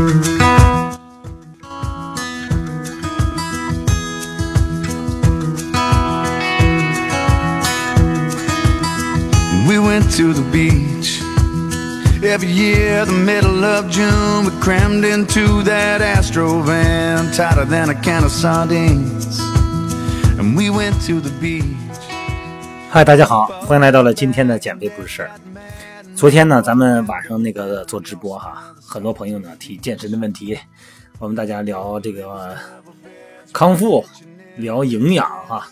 We went to the beach. Every year, the middle of June, we crammed into that Astro van, tighter than a can of sardines. And we went to the beach. 嗨，大家好，欢迎来到了今天的减肥不是事儿。 昨天呢，咱们晚上那个做直播哈，很多朋友呢提健身的问题，我们大家聊这个康复，聊营养哈，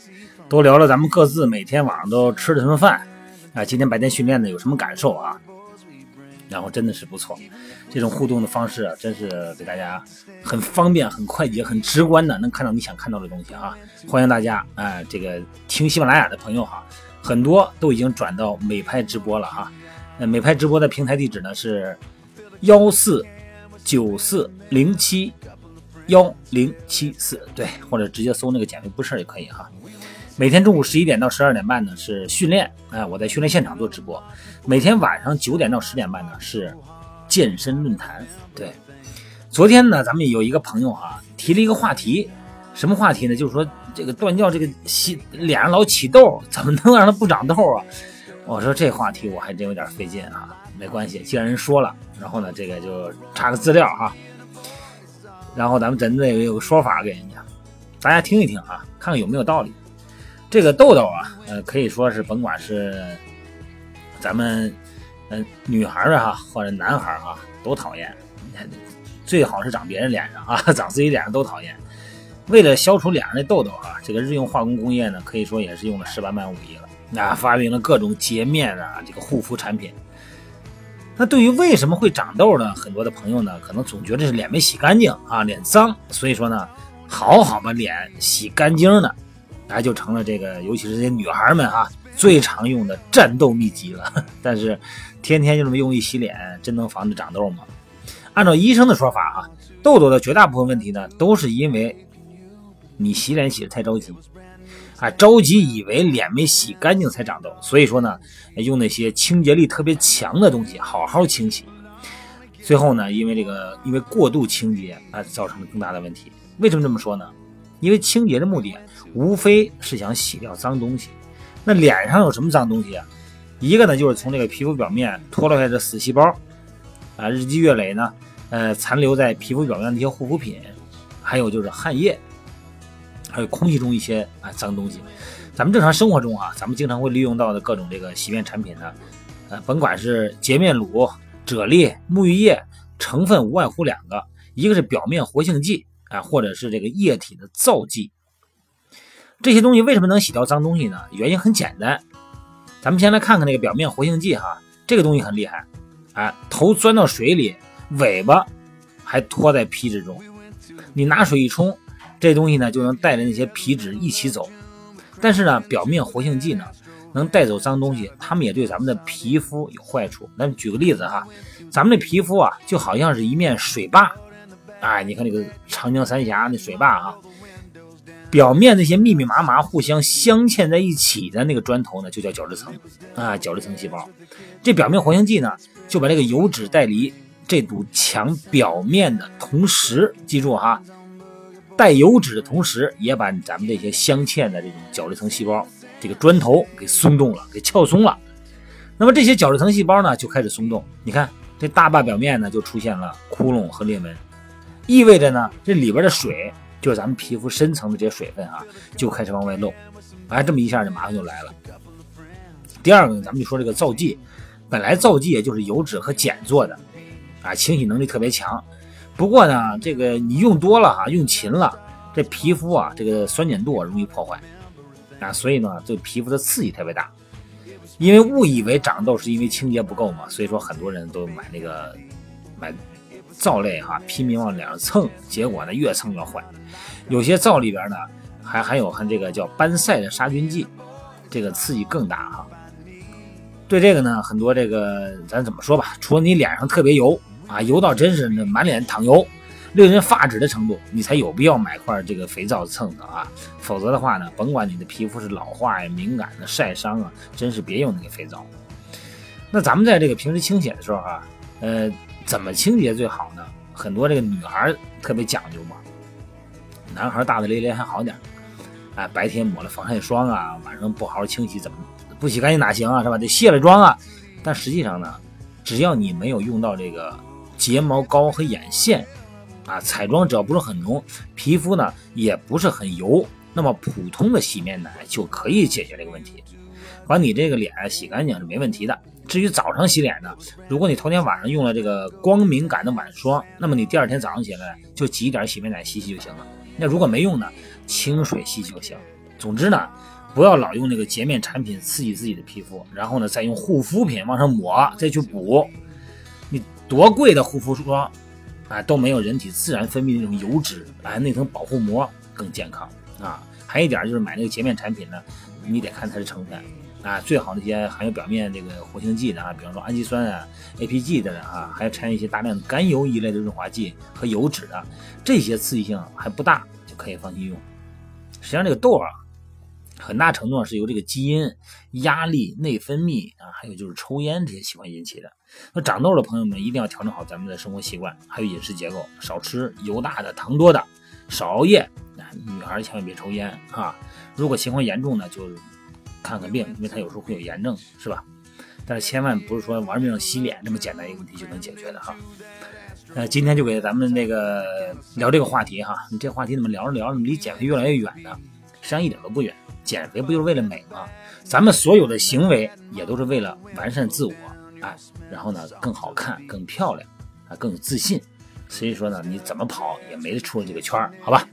都聊了咱们各自每天晚上都吃的什么饭啊，今天白天训练的有什么感受啊？然后真的是不错，这种互动的方式啊，真是给大家很方便、很快捷、很直观的能看到你想看到的东西啊！欢迎大家啊、这个听喜马拉雅的朋友哈，很多都已经转到美拍直播了哈。呃，美拍直播的平台地址呢是幺四九四零七幺零七四，对，或者直接搜那个减肥不是也可以哈。每天中午十一点到十二点半呢是训练，哎、我在训练现场做直播。每天晚上九点到十点半呢是健身论坛。对，昨天呢咱们有一个朋友啊提了一个话题，什么话题呢？就是说这个断掉这个起脸上老起痘，怎么能让它不长痘啊？我说这话题我还真有点费劲啊。没关系，既然人说了，然后呢这个就查个资料哈，然后咱们针对有个说法给人家，大家听一听啊，看看有没有道理。这个痘痘啊，呃，可以说是甭管是咱们嗯、呃女孩儿啊或者男孩儿啊都讨厌，最好是长别人脸上啊，长自己脸上都讨厌。为了消除脸上的痘痘啊，这个日用化工工业呢，可以说也是用了十八般武艺了，那发明了各种洁面啊，这个护肤产品。那对于为什么会长痘呢？很多的朋友呢，可能总觉得是脸没洗干净啊，脸脏，所以说呢，好好把脸洗干净呢，那就成了这个，尤其是这些女孩们啊，最常用的战斗秘籍了。但是，天天就这么用力洗脸，真能防止长痘吗？按照医生的说法啊，痘痘的绝大部分问题呢，都是因为你洗脸洗的太着急，啊，着急以为脸没洗干净才长痘，所以说呢，用那些清洁力特别强的东西好好清洗。最后呢，因为这个因为过度清洁啊，造成了更大的问题。为什么这么说呢？因为清洁的目的无非是想洗掉脏东西。那脸上有什么脏东西啊？一个呢，就是从这个皮肤表面脱落下的死细胞，啊，日积月累呢，呃，残留在皮肤表面的一些护肤品，还有就是汗液，还有空气中一些啊脏东西。咱们正常生活中啊，咱们经常会利用到的各种这个洗面产品呢，呃，甭管是洁面乳、啫喱、沐浴液，成分无外乎两个，一个是表面活性剂啊，或者是这个液体的皂剂。这些东西为什么能洗掉脏东西呢？原因很简单，咱们先来看看那个表面活性剂哈，这个东西很厉害，啊，头钻到水里，尾巴还拖在皮质中，你拿水一冲，这东西呢就能带着那些皮脂一起走。但是呢，表面活性剂呢能带走脏东西，它们也对咱们的皮肤有坏处。那举个例子哈，咱们的皮肤啊就好像是一面水坝，哎，你看这个长江三峡那水坝啊，表面那些密密麻麻、互相镶嵌在一起的那个砖头呢，就叫角质层啊，角质层细胞。这表面活性剂呢，就把这个油脂带离这堵墙表面的同时，记住哈，带油脂的同时，也把咱们这些镶嵌的这种角质层细胞，这个砖头给松动了，给撬松了。那么这些角质层细胞呢，就开始松动。你看这大坝表面呢，就出现了窟窿和裂纹，意味着呢，这里边的水。就是咱们皮肤深层的这些水分啊，就开始往外漏，哎，这么一下就麻烦就来了。第二个呢，咱们就说这个皂剂，本来皂剂也就是油脂和碱做的，啊，清洗能力特别强。不过呢，这个你用多了哈，用勤了，这皮肤啊，这个酸碱度容易破坏，啊，所以呢，对皮肤的刺激特别大。因为误以为长痘是因为清洁不够嘛，所以说很多人都买那个买。皂类哈，拼命往脸上蹭，结果呢越蹭越坏。有些皂里边呢还含有含这个叫班赛的杀菌剂，这个刺激更大哈。对这个呢，很多这个咱怎么说吧，除了你脸上特别油啊，油到真是那满脸淌油，令人发指的程度，你才有必要买块这个肥皂蹭蹭啊。否则的话呢，甭管你的皮肤是老化呀、敏感的、晒伤啊，真是别用那个肥皂。那咱们在这个平时清洁的时候啊，呃。怎么清洁最好呢？很多这个女孩特别讲究嘛，男孩大大咧咧还好点哎，白天抹了防晒霜啊，晚上不好好清洗，怎么不洗干净哪行啊，是吧？得卸了妆啊。但实际上呢，只要你没有用到这个睫毛膏和眼线啊，彩妆只要不是很浓，皮肤呢也不是很油，那么普通的洗面奶就可以解决这个问题，把你这个脸洗干净是没问题的。至于早上洗脸呢，如果你头天晚上用了这个光敏感的晚霜，那么你第二天早上起来就挤一点洗面奶洗洗就行了。那如果没用呢，清水洗洗就行。总之呢，不要老用那个洁面产品刺激自己的皮肤，然后呢再用护肤品往上抹，再去补。多贵的护肤霜，啊都没有人体自然分泌那种油脂，哎那层保护膜更健康啊。还有一点就是买那个洁面产品呢，你得看它的成分。啊，最好那些含有表面这个活性剂的啊，比方说氨基酸啊、APG 的啊，还掺一些大量甘油一类的润滑剂和油脂的，这些刺激性还不大，就可以放心用。实际上，这个痘啊，很大程度上是由这个基因、压力、内分泌啊，还有就是抽烟这些习惯引起的。那长痘的朋友们一定要调整好咱们的生活习惯，还有饮食结构，少吃油大的、糖多的，少熬夜。女孩千万别抽烟啊！如果情况严重呢，就。看看病，因为他有时候会有炎症，是吧？但是千万不是说玩命洗脸这么简单一个问题就能解决的哈。呃，今天就给咱们那个聊这个话题哈。你这话题怎么聊着聊着离减肥越来越远呢？实际上一点都不远，减肥不就是为了美吗？咱们所有的行为也都是为了完善自我，哎，然后呢更好看、更漂亮啊，更有自信。所以说呢，你怎么跑也没得出这个圈儿，好吧？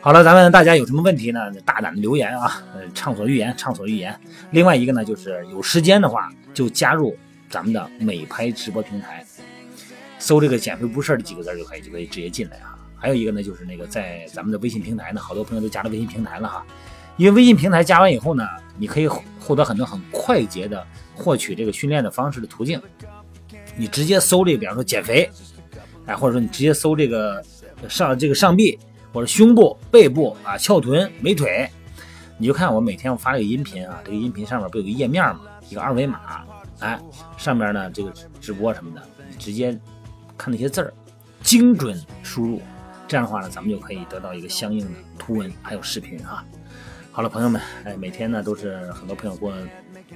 好了，咱们大家有什么问题呢？大胆的留言啊，呃，畅所欲言，畅所欲言。另外一个呢，就是有时间的话，就加入咱们的美拍直播平台，搜这个“减肥不事儿”的几个字就可以，就可以直接进来啊。还有一个呢，就是那个在咱们的微信平台呢，好多朋友都加了微信平台了哈。因为微信平台加完以后呢，你可以获得很多很快捷的获取这个训练的方式的途径。你直接搜这个，比方说减肥，哎，或者说你直接搜这个上这个上臂。或者胸部、背部啊、翘臀、美腿，你就看我每天我发这个音频啊，这个音频上面不有个页面吗？一个二维码，哎，上面呢这个直播什么的，你直接看那些字儿，精准输入，这样的话呢，咱们就可以得到一个相应的图文还有视频啊。好了，朋友们，哎，每天呢都是很多朋友给我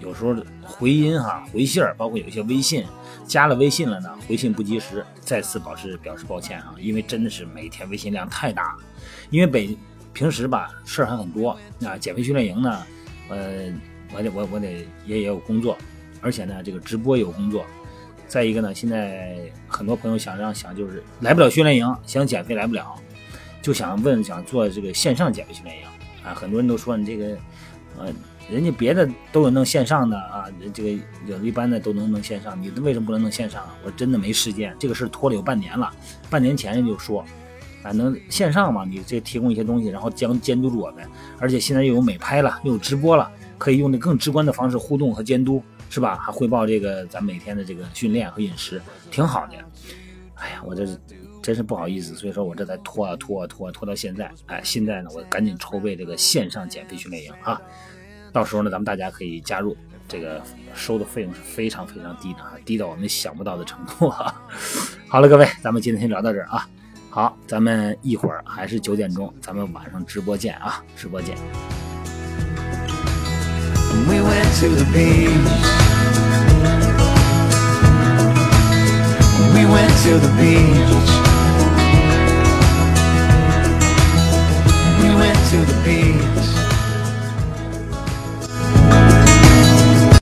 有时候回音哈、回信儿，包括有一些微信，加了微信了呢，回信不及时，再次表示表示抱歉啊，因为真的是每天微信量太大了。因为北平时吧事儿还很多啊，减肥训练营呢，呃，我得我我得也也有工作，而且呢这个直播有工作，再一个呢现在很多朋友想让想就是来不了训练营，想减肥来不了，就想问想做这个线上减肥训练营啊，很多人都说你这个呃。人家别的都有弄线上的啊，人这个有一般的都能弄线上，你为什么不能弄线上？我真的没时间，这个事拖了有半年了。半年前人就说，啊，能线上嘛？你这提供一些东西，然后将监督住我们，而且现在又有美拍了，又有直播了，可以用那更直观的方式互动和监督，是吧？还汇报这个咱每天的这个训练和饮食，挺好的。哎呀，我这真是不好意思，所以说我这才拖啊拖啊拖啊拖到现在。哎，现在呢，我赶紧筹备这个线上减肥训练营啊。到时候呢，咱们大家可以加入，这个收的费用是非常非常低的啊，低到我们想不到的程度啊。好了，各位，咱们今天先聊到这儿啊。好，咱们一会儿还是九点钟，咱们晚上直播见啊，直播见。to the beach. We went to the beach. We went to the beach.